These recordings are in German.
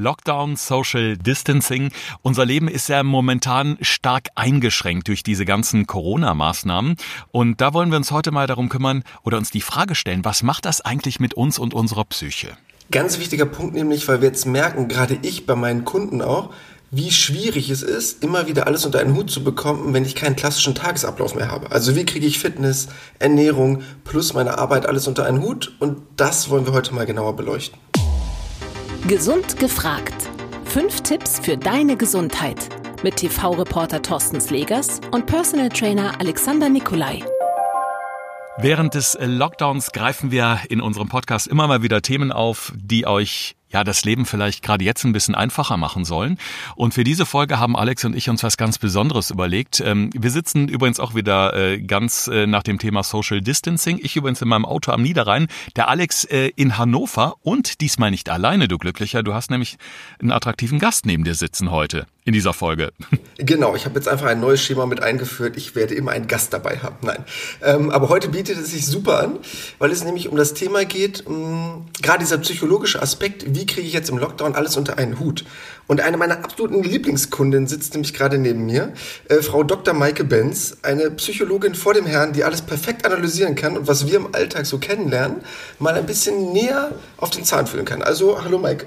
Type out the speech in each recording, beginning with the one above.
Lockdown, Social Distancing. Unser Leben ist ja momentan stark eingeschränkt durch diese ganzen Corona-Maßnahmen. Und da wollen wir uns heute mal darum kümmern oder uns die Frage stellen, was macht das eigentlich mit uns und unserer Psyche? Ganz wichtiger Punkt nämlich, weil wir jetzt merken, gerade ich bei meinen Kunden auch, wie schwierig es ist, immer wieder alles unter einen Hut zu bekommen, wenn ich keinen klassischen Tagesablauf mehr habe. Also wie kriege ich Fitness, Ernährung plus meine Arbeit alles unter einen Hut? Und das wollen wir heute mal genauer beleuchten. Gesund gefragt. Fünf Tipps für deine Gesundheit. Mit TV-Reporter Thorsten Slegers und Personal Trainer Alexander Nikolai. Während des Lockdowns greifen wir in unserem Podcast immer mal wieder Themen auf, die euch ja das Leben vielleicht gerade jetzt ein bisschen einfacher machen sollen. Und für diese Folge haben Alex und ich uns was ganz Besonderes überlegt. Ähm, wir sitzen übrigens auch wieder äh, ganz äh, nach dem Thema Social Distancing. Ich übrigens in meinem Auto am Niederrhein, der Alex äh, in Hannover und diesmal nicht alleine, du Glücklicher. Du hast nämlich einen attraktiven Gast neben dir sitzen heute in dieser Folge. Genau, ich habe jetzt einfach ein neues Schema mit eingeführt. Ich werde immer einen Gast dabei haben. Nein. Ähm, aber heute bietet es sich super an, weil es nämlich um das Thema geht, gerade dieser psychologische Aspekt, wie kriege ich jetzt im Lockdown alles unter einen Hut? Und eine meiner absoluten Lieblingskundinnen sitzt nämlich gerade neben mir, äh, Frau Dr. Maike Benz, eine Psychologin vor dem Herrn, die alles perfekt analysieren kann und was wir im Alltag so kennenlernen, mal ein bisschen näher auf den Zahn fühlen kann. Also, hallo Maike.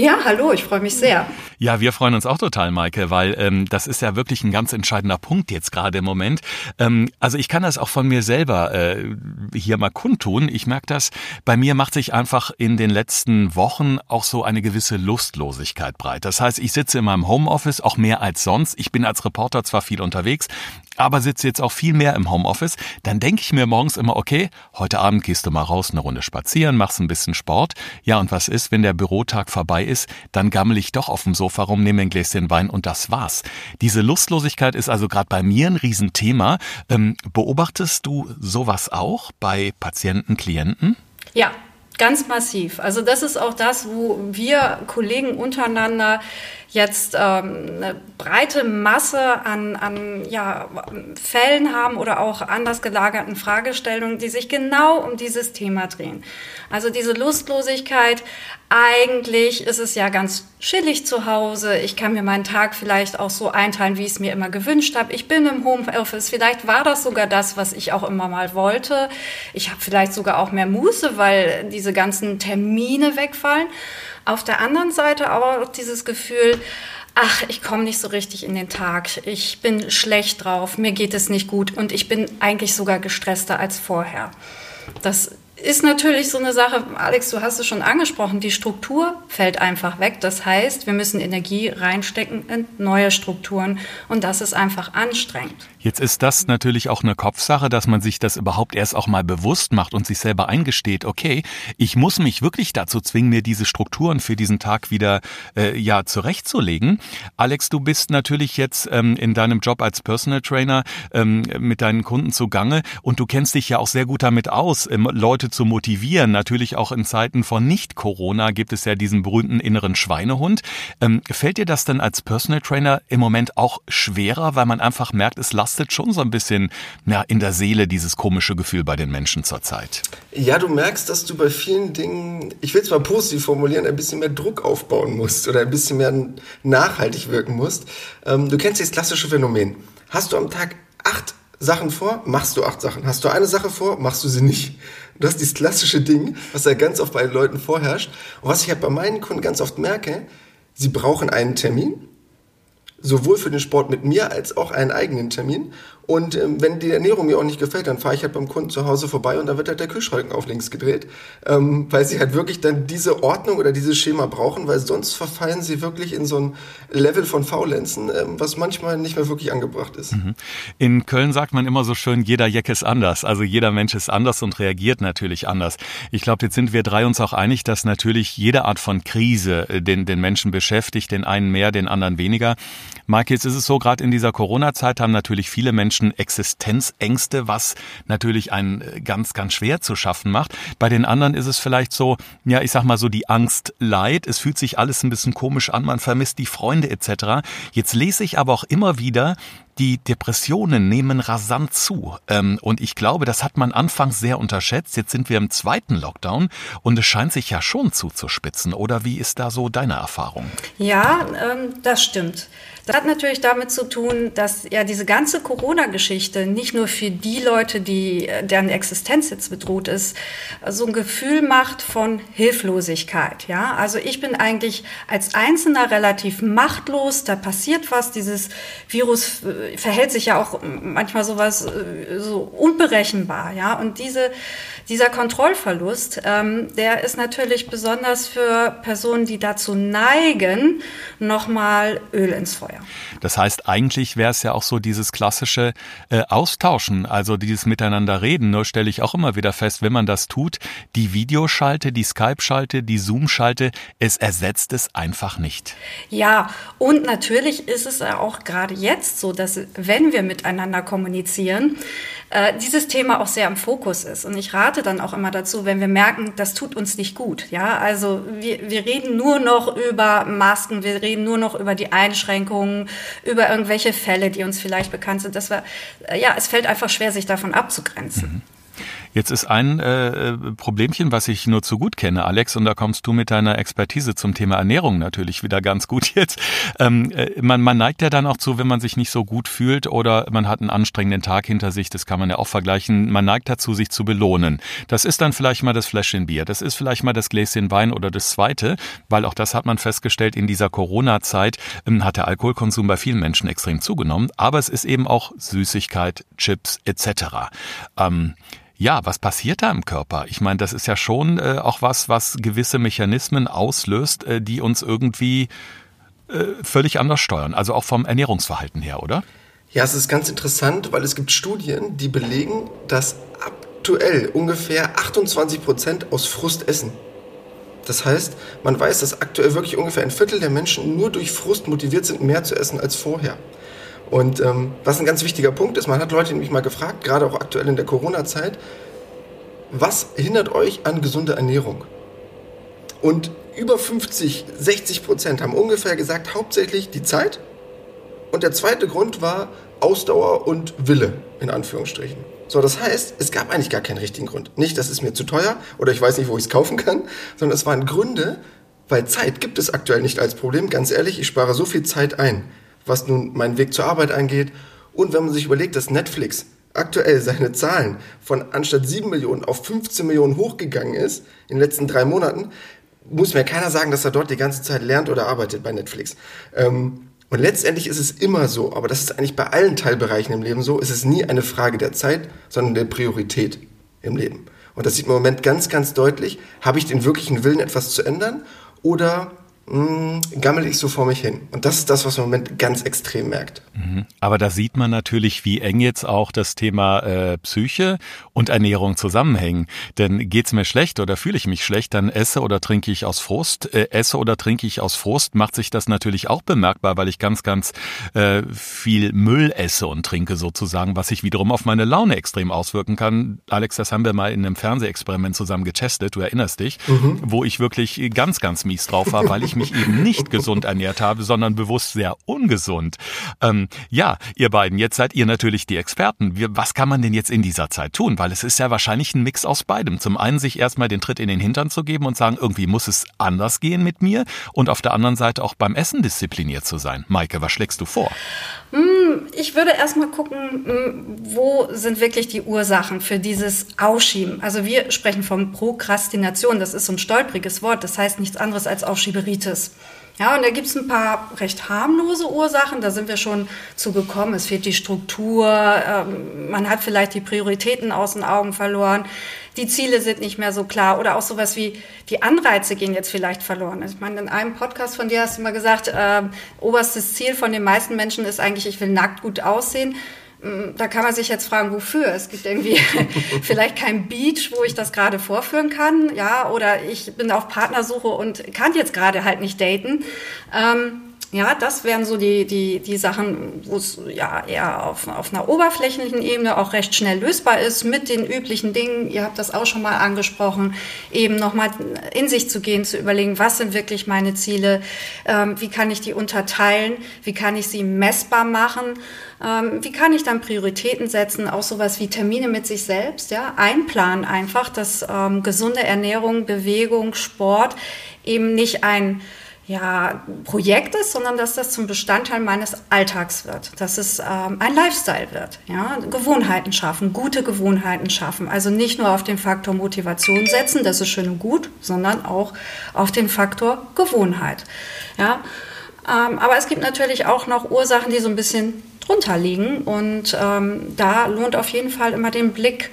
Ja, hallo, ich freue mich sehr. Ja, wir freuen uns auch total, Maike, weil ähm, das ist ja wirklich ein ganz entscheidender Punkt jetzt gerade im Moment. Ähm, also ich kann das auch von mir selber äh, hier mal kundtun. Ich merke das, bei mir macht sich einfach in den letzten Wochen auch so eine gewisse Lustlosigkeit breit. Das heißt, ich sitze in meinem Homeoffice auch mehr als sonst. Ich bin als Reporter zwar viel unterwegs, aber sitze jetzt auch viel mehr im Homeoffice. Dann denke ich mir morgens immer, okay, heute Abend gehst du mal raus, eine Runde spazieren, machst ein bisschen Sport. Ja, und was ist, wenn der Bürotag vorbei ist? Dann gammel ich doch auf dem Sofa rum, nehme ein Gläschen Wein und das war's. Diese Lustlosigkeit ist also gerade bei mir ein Riesenthema. Ähm, beobachtest du sowas auch bei Patienten, Klienten? Ja, ganz massiv. Also das ist auch das, wo wir Kollegen untereinander jetzt ähm, eine breite Masse an, an ja, Fällen haben oder auch anders gelagerten Fragestellungen, die sich genau um dieses Thema drehen. Also diese Lustlosigkeit, eigentlich ist es ja ganz chillig zu Hause. Ich kann mir meinen Tag vielleicht auch so einteilen, wie ich es mir immer gewünscht habe. Ich bin im Homeoffice. Vielleicht war das sogar das, was ich auch immer mal wollte. Ich habe vielleicht sogar auch mehr Muße, weil diese ganzen Termine wegfallen. Auf der anderen Seite aber dieses Gefühl, ach, ich komme nicht so richtig in den Tag, ich bin schlecht drauf, mir geht es nicht gut. Und ich bin eigentlich sogar gestresster als vorher. Das ist natürlich so eine Sache, Alex, du hast es schon angesprochen, die Struktur fällt einfach weg. Das heißt, wir müssen Energie reinstecken in neue Strukturen und das ist einfach anstrengend. Jetzt ist das natürlich auch eine Kopfsache, dass man sich das überhaupt erst auch mal bewusst macht und sich selber eingesteht, okay, ich muss mich wirklich dazu zwingen, mir diese Strukturen für diesen Tag wieder äh, ja zurechtzulegen. Alex, du bist natürlich jetzt ähm, in deinem Job als Personal Trainer ähm, mit deinen Kunden zugange und du kennst dich ja auch sehr gut damit aus, ähm, Leute zu motivieren. Natürlich auch in Zeiten von Nicht-Corona gibt es ja diesen berühmten inneren Schweinehund. Ähm, fällt dir das denn als Personal Trainer im Moment auch schwerer, weil man einfach merkt, es lastet schon so ein bisschen ja, in der Seele dieses komische Gefühl bei den Menschen zurzeit? Ja, du merkst, dass du bei vielen Dingen, ich will es mal positiv formulieren, ein bisschen mehr Druck aufbauen musst oder ein bisschen mehr nachhaltig wirken musst. Ähm, du kennst das klassische Phänomen. Hast du am Tag acht Sachen vor, machst du acht Sachen. Hast du eine Sache vor, machst du sie nicht. Das ist dieses klassische Ding, was ja ganz oft bei den Leuten vorherrscht. Und was ich halt bei meinen Kunden ganz oft merke, sie brauchen einen Termin, sowohl für den Sport mit mir als auch einen eigenen Termin. Und ähm, wenn die Ernährung mir auch nicht gefällt, dann fahre ich halt beim Kunden zu Hause vorbei und dann wird halt der Kühlschrank auf links gedreht, ähm, weil sie halt wirklich dann diese Ordnung oder dieses Schema brauchen, weil sonst verfallen sie wirklich in so ein Level von Faulenzen, ähm, was manchmal nicht mehr wirklich angebracht ist. Mhm. In Köln sagt man immer so schön, jeder Jeck ist anders. Also jeder Mensch ist anders und reagiert natürlich anders. Ich glaube, jetzt sind wir drei uns auch einig, dass natürlich jede Art von Krise äh, den, den Menschen beschäftigt, den einen mehr, den anderen weniger. Marc, jetzt ist es so, gerade in dieser Corona-Zeit haben natürlich viele Menschen Menschen Existenzängste, was natürlich einen äh, ganz, ganz schwer zu schaffen macht. Bei den anderen ist es vielleicht so, ja, ich sag mal so die Angst leid. Es fühlt sich alles ein bisschen komisch an, man vermisst die Freunde etc. Jetzt lese ich aber auch immer wieder, die Depressionen nehmen rasant zu. Ähm, und ich glaube, das hat man anfangs sehr unterschätzt. Jetzt sind wir im zweiten Lockdown und es scheint sich ja schon zuzuspitzen. Oder wie ist da so deine Erfahrung? Ja, ähm, das stimmt. Das hat natürlich damit zu tun, dass ja diese ganze Corona-Geschichte nicht nur für die Leute, die, deren Existenz jetzt bedroht ist, so ein Gefühl macht von Hilflosigkeit. Ja, also ich bin eigentlich als Einzelner relativ machtlos. Da passiert was. Dieses Virus äh, verhält sich ja auch manchmal sowas äh, so unberechenbar. Ja, und diese dieser Kontrollverlust, ähm, der ist natürlich besonders für Personen, die dazu neigen, nochmal Öl ins Feuer. Das heißt, eigentlich wäre es ja auch so dieses klassische äh, Austauschen, also dieses Miteinander reden. Nur stelle ich auch immer wieder fest, wenn man das tut, die Videoschalte, die Skype-Schalte, die Zoom-Schalte, es ersetzt es einfach nicht. Ja, und natürlich ist es auch gerade jetzt so, dass wenn wir miteinander kommunizieren, äh, dieses Thema auch sehr im Fokus ist. Und ich rate dann auch immer dazu, wenn wir merken, das tut uns nicht gut. Ja, also wir, wir reden nur noch über Masken, wir reden nur noch über die Einschränkungen, über irgendwelche Fälle, die uns vielleicht bekannt sind. Das war, äh, ja, es fällt einfach schwer, sich davon abzugrenzen. Mhm. Jetzt ist ein äh, Problemchen, was ich nur zu gut kenne, Alex, und da kommst du mit deiner Expertise zum Thema Ernährung natürlich wieder ganz gut jetzt. Ähm, äh, man, man neigt ja dann auch zu, wenn man sich nicht so gut fühlt oder man hat einen anstrengenden Tag hinter sich, das kann man ja auch vergleichen, man neigt dazu, sich zu belohnen. Das ist dann vielleicht mal das Fläschchen Bier, das ist vielleicht mal das Gläschen Wein oder das zweite, weil auch das hat man festgestellt, in dieser Corona-Zeit ähm, hat der Alkoholkonsum bei vielen Menschen extrem zugenommen, aber es ist eben auch Süßigkeit, Chips etc. Ähm, ja, was passiert da im Körper? Ich meine, das ist ja schon äh, auch was, was gewisse Mechanismen auslöst, äh, die uns irgendwie äh, völlig anders steuern. Also auch vom Ernährungsverhalten her, oder? Ja, es ist ganz interessant, weil es gibt Studien, die belegen, dass aktuell ungefähr 28 Prozent aus Frust essen. Das heißt, man weiß, dass aktuell wirklich ungefähr ein Viertel der Menschen nur durch Frust motiviert sind, mehr zu essen als vorher. Und ähm, was ein ganz wichtiger Punkt ist, man hat Leute nämlich mal gefragt, gerade auch aktuell in der Corona-Zeit, was hindert euch an gesunder Ernährung? Und über 50, 60 Prozent haben ungefähr gesagt, hauptsächlich die Zeit. Und der zweite Grund war Ausdauer und Wille, in Anführungsstrichen. So, das heißt, es gab eigentlich gar keinen richtigen Grund. Nicht, das ist mir zu teuer oder ich weiß nicht, wo ich es kaufen kann, sondern es waren Gründe, weil Zeit gibt es aktuell nicht als Problem. Ganz ehrlich, ich spare so viel Zeit ein was nun meinen Weg zur Arbeit angeht. Und wenn man sich überlegt, dass Netflix aktuell seine Zahlen von anstatt 7 Millionen auf 15 Millionen hochgegangen ist in den letzten drei Monaten, muss mir keiner sagen, dass er dort die ganze Zeit lernt oder arbeitet bei Netflix. Ähm, und letztendlich ist es immer so, aber das ist eigentlich bei allen Teilbereichen im Leben so, es ist nie eine Frage der Zeit, sondern der Priorität im Leben. Und das sieht man im Moment ganz, ganz deutlich. Habe ich den wirklichen Willen, etwas zu ändern? Oder mh, gammel ich so vor mich hin. Und das ist das, was man im Moment ganz extrem merkt. Mhm. Aber da sieht man natürlich, wie eng jetzt auch das Thema äh, Psyche und Ernährung zusammenhängen. Denn geht's mir schlecht oder fühle ich mich schlecht, dann esse oder trinke ich aus Frust. Äh, esse oder trinke ich aus Frust, macht sich das natürlich auch bemerkbar, weil ich ganz, ganz äh, viel Müll esse und trinke sozusagen, was sich wiederum auf meine Laune extrem auswirken kann. Alex, das haben wir mal in einem Fernsehexperiment zusammen getestet, du erinnerst dich, mhm. wo ich wirklich ganz, ganz mies drauf war, weil ich mich eben nicht gesund ernährt habe, sondern bewusst sehr ungesund. Ähm, ja, ihr beiden, jetzt seid ihr natürlich die Experten. Was kann man denn jetzt in dieser Zeit tun? Weil es ist ja wahrscheinlich ein Mix aus beidem. Zum einen sich erstmal den Tritt in den Hintern zu geben und sagen, irgendwie muss es anders gehen mit mir und auf der anderen Seite auch beim Essen diszipliniert zu sein. Maike, was schlägst du vor? Hm, ich würde erstmal gucken, hm, wo sind wirklich die Ursachen für dieses Ausschieben. Also wir sprechen von Prokrastination, das ist so ein stolpriges Wort, das heißt nichts anderes als Aufschieberitis. Ja, und da gibt es ein paar recht harmlose Ursachen, da sind wir schon zugekommen. Es fehlt die Struktur, ähm, man hat vielleicht die Prioritäten aus den Augen verloren, die Ziele sind nicht mehr so klar oder auch sowas wie die Anreize gehen jetzt vielleicht verloren. Ich meine, in einem Podcast von dir hast du mal gesagt, äh, oberstes Ziel von den meisten Menschen ist eigentlich, ich will nackt gut aussehen. Mm, da kann man sich jetzt fragen, wofür? Es gibt irgendwie vielleicht kein Beach, wo ich das gerade vorführen kann, ja, oder ich bin auf Partnersuche und kann jetzt gerade halt nicht daten. Ähm, Ja, das wären so die, die, die Sachen, wo es ja eher auf, auf einer oberflächlichen Ebene auch recht schnell lösbar ist. Mit den üblichen Dingen. Ihr habt das auch schon mal angesprochen, eben nochmal in sich zu gehen, zu überlegen, was sind wirklich meine Ziele, ähm, wie kann ich die unterteilen, wie kann ich sie messbar machen, ähm, wie kann ich dann Prioritäten setzen, auch sowas wie Termine mit sich selbst, ja, einplanen einfach, dass ähm, gesunde Ernährung, Bewegung, Sport eben nicht ein ja, Projekt ist, sondern dass das zum Bestandteil meines Alltags wird, dass es ähm, ein Lifestyle wird, ja, Gewohnheiten schaffen, gute Gewohnheiten schaffen, also nicht nur auf den Faktor Motivation setzen, das ist schön und gut, sondern auch auf den Faktor Gewohnheit, ja. Ähm, aber es gibt natürlich auch noch Ursachen, die so ein bisschen drunter liegen. Und ähm, da lohnt auf jeden Fall immer den Blick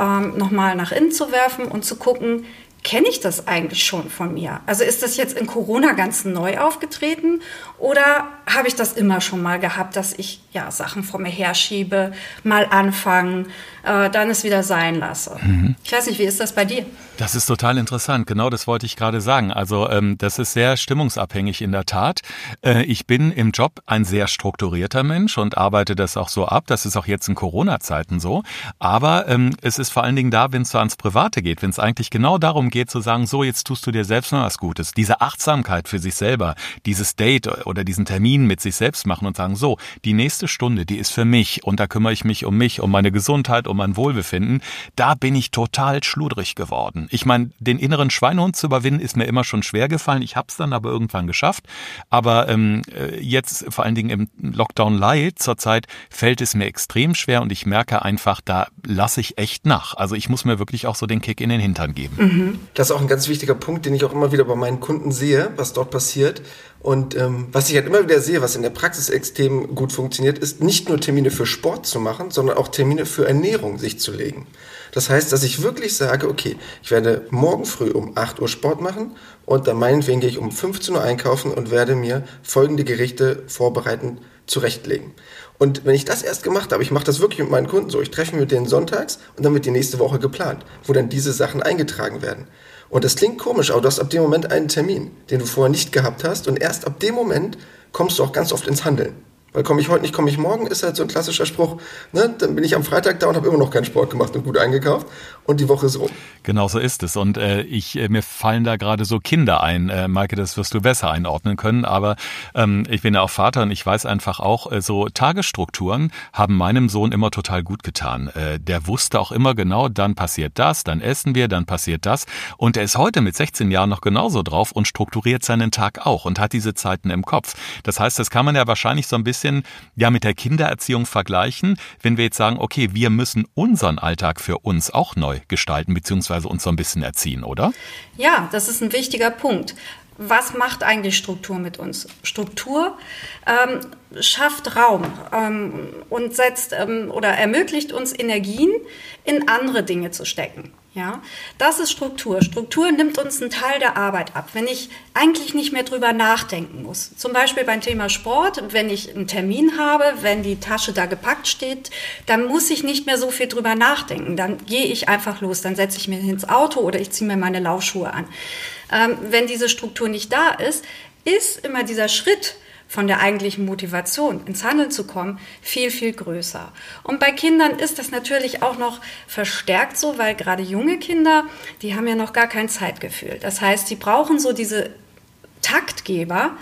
ähm, nochmal nach innen zu werfen und zu gucken, kenne ich das eigentlich schon von mir? Also ist das jetzt in Corona ganz neu aufgetreten oder habe ich das immer schon mal gehabt, dass ich ja Sachen vor mir herschiebe, mal anfangen, äh, dann es wieder sein lasse? Mhm. Ich weiß nicht, wie ist das bei dir? Das ist total interessant. Genau das wollte ich gerade sagen. Also ähm, das ist sehr stimmungsabhängig in der Tat. Äh, ich bin im Job ein sehr strukturierter Mensch und arbeite das auch so ab. Das ist auch jetzt in Corona-Zeiten so. Aber ähm, es ist vor allen Dingen da, wenn es so ans Private geht, wenn es eigentlich genau darum geht zu sagen, so jetzt tust du dir selbst noch was Gutes. Diese Achtsamkeit für sich selber, dieses Date oder diesen Termin mit sich selbst machen und sagen, so, die nächste Stunde, die ist für mich und da kümmere ich mich um mich, um meine Gesundheit, um mein Wohlbefinden. Da bin ich total schludrig geworden. Ich meine, den inneren Schweinehund zu überwinden, ist mir immer schon schwer gefallen. Ich habe es dann aber irgendwann geschafft. Aber ähm, äh, jetzt, vor allen Dingen im Lockdown Light zurzeit, fällt es mir extrem schwer und ich merke einfach, da lasse ich echt nach. Also ich muss mir wirklich auch so den Kick in den Hintern geben. Mhm. Das ist auch ein ganz wichtiger Punkt, den ich auch immer wieder bei meinen Kunden sehe, was dort passiert. Und ähm, was ich halt immer wieder sehe, was in der Praxis extrem gut funktioniert, ist nicht nur Termine für Sport zu machen, sondern auch Termine für Ernährung sich zu legen. Das heißt, dass ich wirklich sage, okay, ich werde morgen früh um 8 Uhr Sport machen und dann meinetwegen gehe ich um 15 Uhr einkaufen und werde mir folgende Gerichte vorbereiten, zurechtlegen. Und wenn ich das erst gemacht habe, ich mache das wirklich mit meinen Kunden so, ich treffe mich mit denen sonntags und dann wird die nächste Woche geplant, wo dann diese Sachen eingetragen werden. Und das klingt komisch, aber du hast ab dem Moment einen Termin, den du vorher nicht gehabt hast und erst ab dem Moment kommst du auch ganz oft ins Handeln. Weil komme ich heute nicht, komme ich morgen, ist halt so ein klassischer Spruch. Ne? Dann bin ich am Freitag da und habe immer noch keinen Sport gemacht und gut eingekauft und die Woche ist rum. Genau so ist es. Und äh, ich, äh, mir fallen da gerade so Kinder ein. Äh, Maike, das wirst du besser einordnen können. Aber ähm, ich bin ja auch Vater und ich weiß einfach auch, äh, so Tagesstrukturen haben meinem Sohn immer total gut getan. Äh, der wusste auch immer genau, dann passiert das, dann essen wir, dann passiert das. Und er ist heute mit 16 Jahren noch genauso drauf und strukturiert seinen Tag auch und hat diese Zeiten im Kopf. Das heißt, das kann man ja wahrscheinlich so ein bisschen bisschen ja mit der Kindererziehung vergleichen, wenn wir jetzt sagen, okay, wir müssen unseren Alltag für uns auch neu gestalten, beziehungsweise uns so ein bisschen erziehen, oder? Ja, das ist ein wichtiger Punkt. Was macht eigentlich Struktur mit uns? Struktur ähm, schafft Raum ähm, und setzt ähm, oder ermöglicht uns Energien in andere Dinge zu stecken. Ja, das ist Struktur. Struktur nimmt uns einen Teil der Arbeit ab. Wenn ich eigentlich nicht mehr drüber nachdenken muss. Zum Beispiel beim Thema Sport, wenn ich einen Termin habe, wenn die Tasche da gepackt steht, dann muss ich nicht mehr so viel drüber nachdenken. Dann gehe ich einfach los. Dann setze ich mir ins Auto oder ich ziehe mir meine Laufschuhe an. Ähm, wenn diese Struktur nicht da ist, ist immer dieser Schritt, von der eigentlichen Motivation ins Handeln zu kommen, viel, viel größer. Und bei Kindern ist das natürlich auch noch verstärkt so, weil gerade junge Kinder, die haben ja noch gar kein Zeitgefühl. Das heißt, sie brauchen so diese Taktgeber,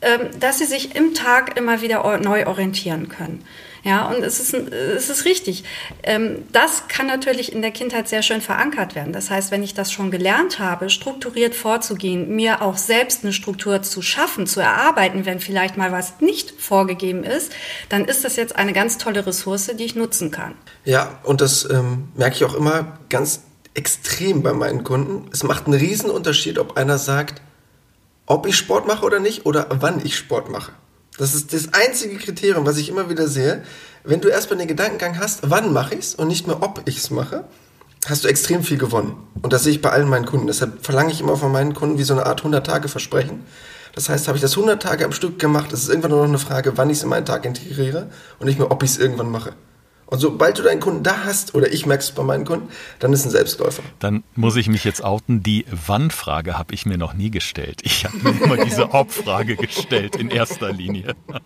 ähm, dass sie sich im Tag immer wieder neu orientieren können. Ja, und es ist, es ist richtig. Ähm, das kann natürlich in der Kindheit sehr schön verankert werden. Das heißt, wenn ich das schon gelernt habe, strukturiert vorzugehen, mir auch selbst eine Struktur zu schaffen, zu erarbeiten, wenn vielleicht mal was nicht vorgegeben ist, dann ist das jetzt eine ganz tolle Ressource, die ich nutzen kann. Ja, und das ähm, merke ich auch immer ganz extrem bei meinen Kunden. Es macht einen riesen Unterschied, ob einer sagt, ob ich Sport mache oder nicht oder wann ich Sport mache. Das ist das einzige Kriterium, was ich immer wieder sehe. Wenn du erstmal den Gedankengang hast, wann mache ich es und nicht mehr, ob ich es mache, hast du extrem viel gewonnen. Und das sehe ich bei allen meinen Kunden. Deshalb verlange ich immer von meinen Kunden wie so eine Art 100-Tage-Versprechen. Das heißt, habe ich das 100 Tage am Stück gemacht, es ist irgendwann nur noch eine Frage, wann ich es in meinen Tag integriere und nicht mehr, ob ich es irgendwann mache. Und sobald du deinen Kunden da hast, oder ich merke es bei meinen Kunden, dann ist ein Selbstläufer. Dann muss ich mich jetzt outen. Die Wann-Frage habe ich mir noch nie gestellt. Ich habe mir immer diese Ob-Frage gestellt in erster Linie.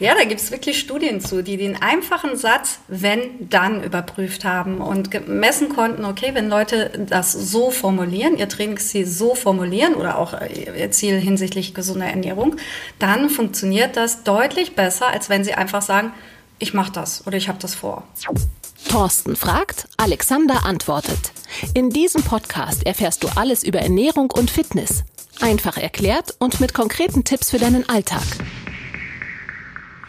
Ja, da gibt es wirklich Studien zu, die den einfachen Satz wenn, dann überprüft haben und gemessen konnten, okay, wenn Leute das so formulieren, ihr Trainingsziel so formulieren oder auch ihr Ziel hinsichtlich gesunder Ernährung, dann funktioniert das deutlich besser, als wenn sie einfach sagen, ich mache das oder ich habe das vor. Thorsten fragt, Alexander antwortet. In diesem Podcast erfährst du alles über Ernährung und Fitness. Einfach erklärt und mit konkreten Tipps für deinen Alltag.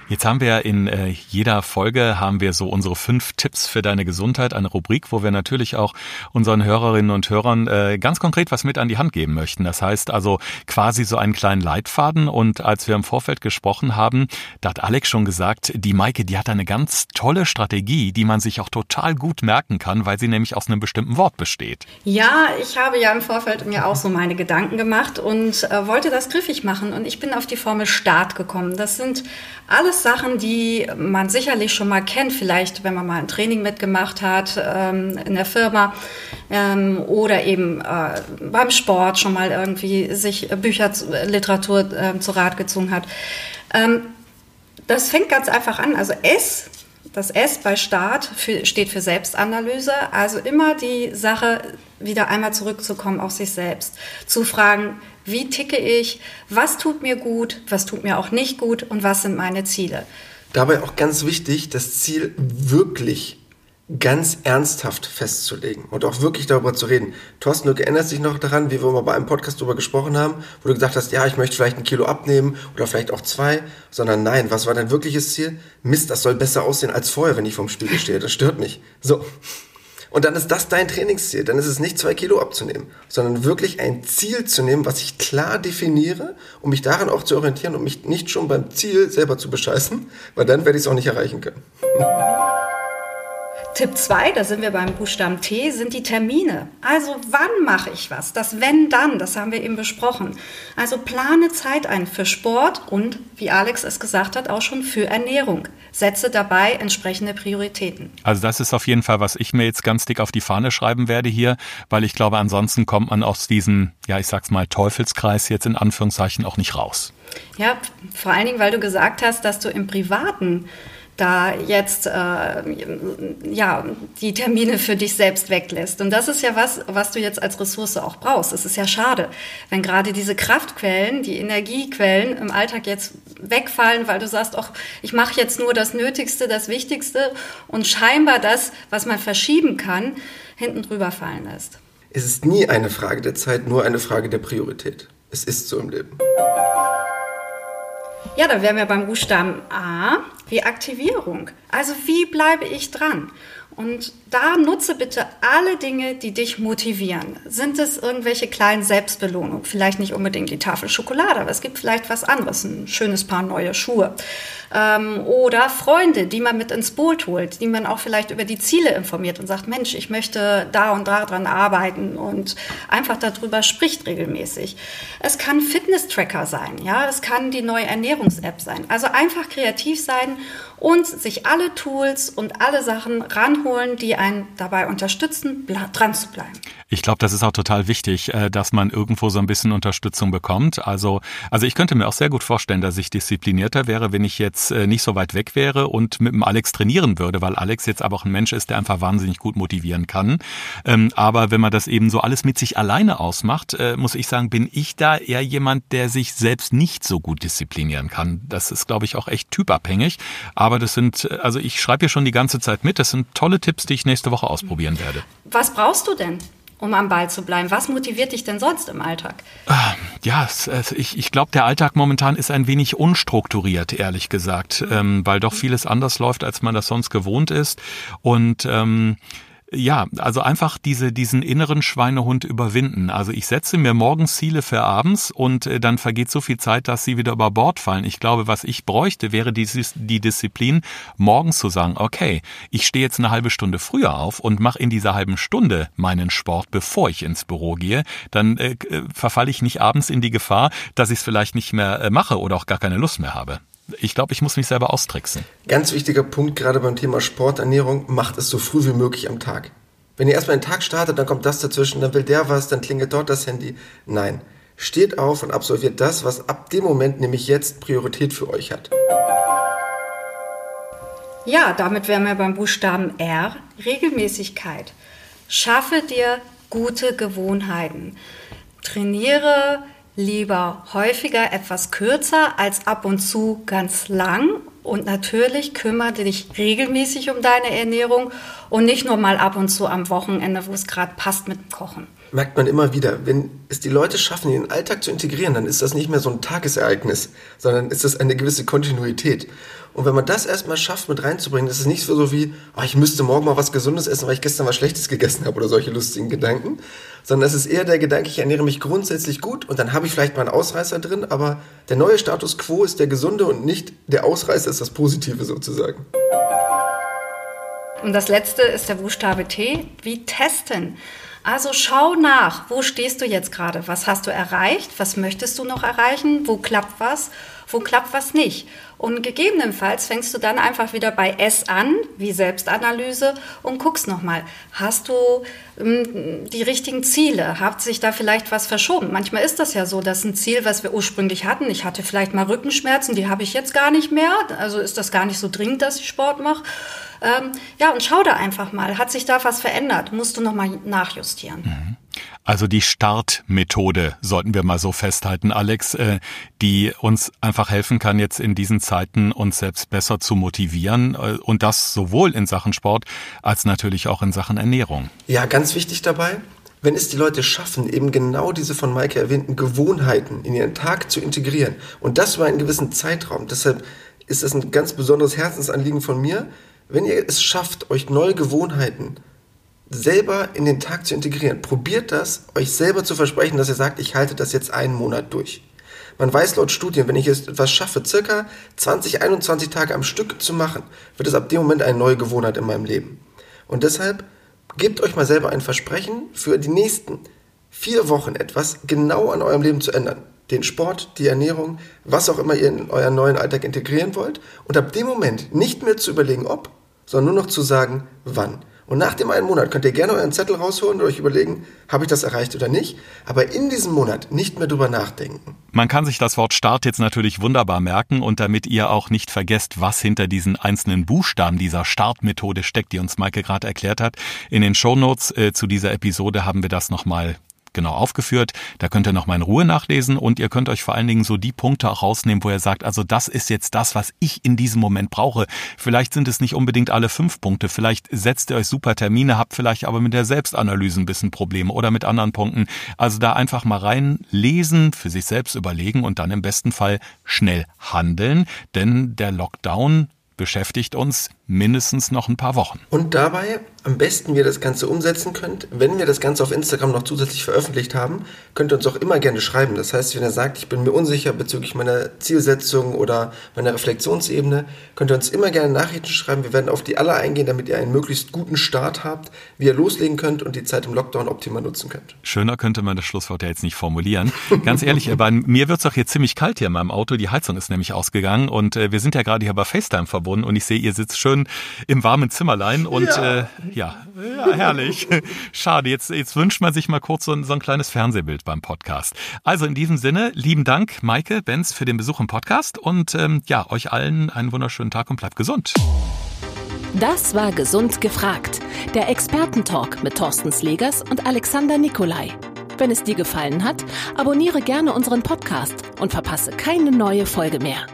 Jetzt haben wir in äh, jeder Folge haben wir so unsere fünf Tipps für deine Gesundheit, eine Rubrik, wo wir natürlich auch unseren Hörerinnen und Hörern äh, ganz konkret was mit an die Hand geben möchten. Das heißt also quasi so einen kleinen Leitfaden. Und als wir im Vorfeld gesprochen haben, da hat Alex schon gesagt, die Maike, die hat eine ganz tolle Strategie, die man sich auch total gut merken kann, weil sie nämlich aus einem bestimmten Wort besteht. Ja, ich habe ja im Vorfeld mir auch so meine Gedanken gemacht und äh, wollte das griffig machen. Und ich bin auf die Formel Start gekommen. Das sind alles Sachen, die man sicherlich schon mal kennt, vielleicht wenn man mal ein Training mitgemacht hat ähm, in der Firma ähm, oder eben äh, beim Sport schon mal irgendwie sich Bücher, Literatur äh, zu Rat gezogen hat. Ähm, das fängt ganz einfach an. Also S, das S bei Start für, steht für Selbstanalyse. Also immer die Sache wieder einmal zurückzukommen auf sich selbst. Zu fragen, wie ticke ich? Was tut mir gut? Was tut mir auch nicht gut? Und was sind meine Ziele? Dabei auch ganz wichtig, das Ziel wirklich ganz ernsthaft festzulegen und auch wirklich darüber zu reden. Thorsten, du erinnerst dich noch daran, wie wir mal bei einem Podcast darüber gesprochen haben, wo du gesagt hast, ja, ich möchte vielleicht ein Kilo abnehmen oder vielleicht auch zwei, sondern nein, was war dein wirkliches Ziel? Mist, das soll besser aussehen als vorher, wenn ich vorm Spiegel stehe. Das stört mich. So. Und dann ist das dein Trainingsziel. Dann ist es nicht zwei Kilo abzunehmen, sondern wirklich ein Ziel zu nehmen, was ich klar definiere, um mich daran auch zu orientieren und mich nicht schon beim Ziel selber zu bescheißen, weil dann werde ich es auch nicht erreichen können. Tipp 2, da sind wir beim Buchstaben T, sind die Termine. Also wann mache ich was? Das wenn dann, das haben wir eben besprochen. Also plane Zeit ein für Sport und, wie Alex es gesagt hat, auch schon für Ernährung. Setze dabei entsprechende Prioritäten. Also das ist auf jeden Fall, was ich mir jetzt ganz dick auf die Fahne schreiben werde hier, weil ich glaube, ansonsten kommt man aus diesem, ja ich sag's mal, Teufelskreis jetzt in Anführungszeichen auch nicht raus. Ja, vor allen Dingen, weil du gesagt hast, dass du im Privaten da jetzt äh, ja die Termine für dich selbst weglässt. Und das ist ja was, was du jetzt als Ressource auch brauchst. Es ist ja schade, wenn gerade diese Kraftquellen, die Energiequellen im Alltag jetzt wegfallen, weil du sagst, ach, ich mache jetzt nur das Nötigste, das Wichtigste und scheinbar das, was man verschieben kann, hinten drüber fallen lässt. Es ist nie eine Frage der Zeit, nur eine Frage der Priorität. Es ist so im Leben. Ja, da wären wir beim Buchstaben A, wie Aktivierung. Also wie bleibe ich dran? Und da nutze bitte alle Dinge, die dich motivieren. Sind es irgendwelche kleinen Selbstbelohnungen? Vielleicht nicht unbedingt die Tafel Schokolade, aber es gibt vielleicht was anderes, ein schönes Paar neue Schuhe. Ähm, oder Freunde, die man mit ins Boot holt, die man auch vielleicht über die Ziele informiert und sagt, Mensch, ich möchte da und da dran arbeiten und einfach darüber spricht regelmäßig. Es kann Fitness-Tracker sein, ja, es kann die neue Ernährungs-App sein. Also einfach kreativ sein und sich alle Tools und alle Sachen ranholen, die einen dabei unterstützen, dran zu bleiben. Ich glaube, das ist auch total wichtig, äh, dass man irgendwo so ein bisschen Unterstützung bekommt. Also, also ich könnte mir auch sehr gut vorstellen, dass ich disziplinierter wäre, wenn ich jetzt äh, nicht so weit weg wäre und mit dem Alex trainieren würde, weil Alex jetzt aber auch ein Mensch ist, der einfach wahnsinnig gut motivieren kann. Ähm, aber wenn man das eben so alles mit sich alleine ausmacht, äh, muss ich sagen, bin ich da eher jemand, der sich selbst nicht so gut disziplinieren kann. Das ist, glaube ich, auch echt typabhängig. Aber das sind, also ich schreibe hier schon die ganze Zeit mit. Das sind tolle Tipps, die ich nächste Woche ausprobieren werde. Was brauchst du denn? um am Ball zu bleiben? Was motiviert dich denn sonst im Alltag? Ah, ja, ich, ich glaube, der Alltag momentan ist ein wenig unstrukturiert, ehrlich gesagt, mhm. ähm, weil doch vieles anders läuft, als man das sonst gewohnt ist. Und ähm, ja, also einfach diese, diesen inneren Schweinehund überwinden. Also ich setze mir morgens Ziele für abends und äh, dann vergeht so viel Zeit, dass sie wieder über Bord fallen. Ich glaube, was ich bräuchte, wäre die, die Disziplin, morgens zu sagen, okay, ich stehe jetzt eine halbe Stunde früher auf und mache in dieser halben Stunde meinen Sport, bevor ich ins Büro gehe. Dann äh, äh verfalle ich nicht abends in die Gefahr, dass ich es vielleicht nicht mehr äh, mache oder auch gar keine Lust mehr habe. Ich glaube, ich muss mich selber austricksen. Ganz wichtiger Punkt, gerade beim Thema Sporternährung, macht es so früh wie möglich am Tag. Wenn ihr erstmal einen Tag startet, dann kommt das dazwischen, dann will der was, dann klingelt dort das Handy. Nein. Steht auf und absolviert das, was ab dem Moment nämlich jetzt Priorität für euch hat. Ja, damit wären wir beim Buchstaben R, Regelmäßigkeit. Schaffe dir gute Gewohnheiten. Trainiere lieber häufiger etwas kürzer als ab und zu ganz lang. Und natürlich kümmere dich regelmäßig um deine Ernährung und nicht nur mal ab und zu am Wochenende, wo es gerade passt mit Kochen. Merkt man immer wieder, wenn es die Leute schaffen, in den Alltag zu integrieren, dann ist das nicht mehr so ein Tagesereignis, sondern ist das eine gewisse Kontinuität. Und wenn man das erstmal schafft, mit reinzubringen, ist nicht so wie, oh, ich müsste morgen mal was Gesundes essen, weil ich gestern was Schlechtes gegessen habe oder solche lustigen Gedanken, sondern es ist eher der Gedanke, ich ernähre mich grundsätzlich gut und dann habe ich vielleicht mal einen Ausreißer drin, aber der neue Status quo ist der gesunde und nicht der Ausreißer ist das Positive sozusagen. Und das letzte ist der Buchstabe T, wie testen. Also schau nach, wo stehst du jetzt gerade? Was hast du erreicht? Was möchtest du noch erreichen? Wo klappt was? Wo klappt was nicht? Und gegebenenfalls fängst du dann einfach wieder bei S an, wie Selbstanalyse, und guckst nochmal, hast du ähm, die richtigen Ziele? Hat sich da vielleicht was verschoben? Manchmal ist das ja so, dass ein Ziel, was wir ursprünglich hatten, ich hatte vielleicht mal Rückenschmerzen, die habe ich jetzt gar nicht mehr. Also ist das gar nicht so dringend, dass ich Sport mache. Ähm, ja, und schau da einfach mal. Hat sich da was verändert? Musst du nochmal nachjustieren. Mhm. Also die Startmethode sollten wir mal so festhalten, Alex, äh, die uns einfach helfen kann, jetzt in diesen Zeiten uns selbst besser zu motivieren äh, und das sowohl in Sachen Sport als natürlich auch in Sachen Ernährung. Ja, ganz wichtig dabei, wenn es die Leute schaffen, eben genau diese von Maike erwähnten Gewohnheiten in ihren Tag zu integrieren und das über einen gewissen Zeitraum. Deshalb ist es ein ganz besonderes Herzensanliegen von mir, wenn ihr es schafft, euch neue Gewohnheiten selber in den Tag zu integrieren, probiert das, euch selber zu versprechen, dass ihr sagt, ich halte das jetzt einen Monat durch. Man weiß laut Studien, wenn ich es etwas schaffe, circa 20, 21 Tage am Stück zu machen, wird es ab dem Moment eine neue Gewohnheit in meinem Leben. Und deshalb gebt euch mal selber ein Versprechen, für die nächsten vier Wochen etwas genau an eurem Leben zu ändern. Den Sport, die Ernährung, was auch immer ihr in euren neuen Alltag integrieren wollt. Und ab dem Moment nicht mehr zu überlegen, ob, sondern nur noch zu sagen, wann. Und nach dem einen Monat könnt ihr gerne euren Zettel rausholen und euch überlegen, habe ich das erreicht oder nicht. Aber in diesem Monat nicht mehr drüber nachdenken. Man kann sich das Wort Start jetzt natürlich wunderbar merken und damit ihr auch nicht vergesst, was hinter diesen einzelnen Buchstaben dieser Startmethode steckt, die uns Maike gerade erklärt hat. In den Shownotes äh, zu dieser Episode haben wir das nochmal genau aufgeführt. Da könnt ihr noch mal in Ruhe nachlesen und ihr könnt euch vor allen Dingen so die Punkte auch rausnehmen, wo ihr sagt, also das ist jetzt das, was ich in diesem Moment brauche. Vielleicht sind es nicht unbedingt alle fünf Punkte. Vielleicht setzt ihr euch super Termine, habt vielleicht aber mit der Selbstanalyse ein bisschen Probleme oder mit anderen Punkten. Also da einfach mal reinlesen, für sich selbst überlegen und dann im besten Fall schnell handeln, denn der Lockdown beschäftigt uns mindestens noch ein paar Wochen. Und dabei am besten, wie ihr das Ganze umsetzen könnt, wenn wir das Ganze auf Instagram noch zusätzlich veröffentlicht haben, könnt ihr uns auch immer gerne schreiben. Das heißt, wenn ihr sagt, ich bin mir unsicher bezüglich meiner Zielsetzung oder meiner Reflexionsebene, könnt ihr uns immer gerne Nachrichten schreiben. Wir werden auf die alle eingehen, damit ihr einen möglichst guten Start habt, wie ihr loslegen könnt und die Zeit im Lockdown optimal nutzen könnt. Schöner könnte man das Schlusswort ja jetzt nicht formulieren. Ganz ehrlich, bei mir wird es doch jetzt ziemlich kalt hier in meinem Auto. Die Heizung ist nämlich ausgegangen und äh, wir sind ja gerade hier bei FaceTime verbunden und ich sehe, ihr sitzt schön im warmen Zimmerlein und ja, äh, ja, ja herrlich. Schade, jetzt, jetzt wünscht man sich mal kurz so ein, so ein kleines Fernsehbild beim Podcast. Also in diesem Sinne, lieben Dank, Maike, Benz, für den Besuch im Podcast und ähm, ja, euch allen einen wunderschönen Tag und bleibt gesund. Das war Gesund gefragt, der Expertentalk mit Thorsten Slegers und Alexander Nikolai. Wenn es dir gefallen hat, abonniere gerne unseren Podcast und verpasse keine neue Folge mehr.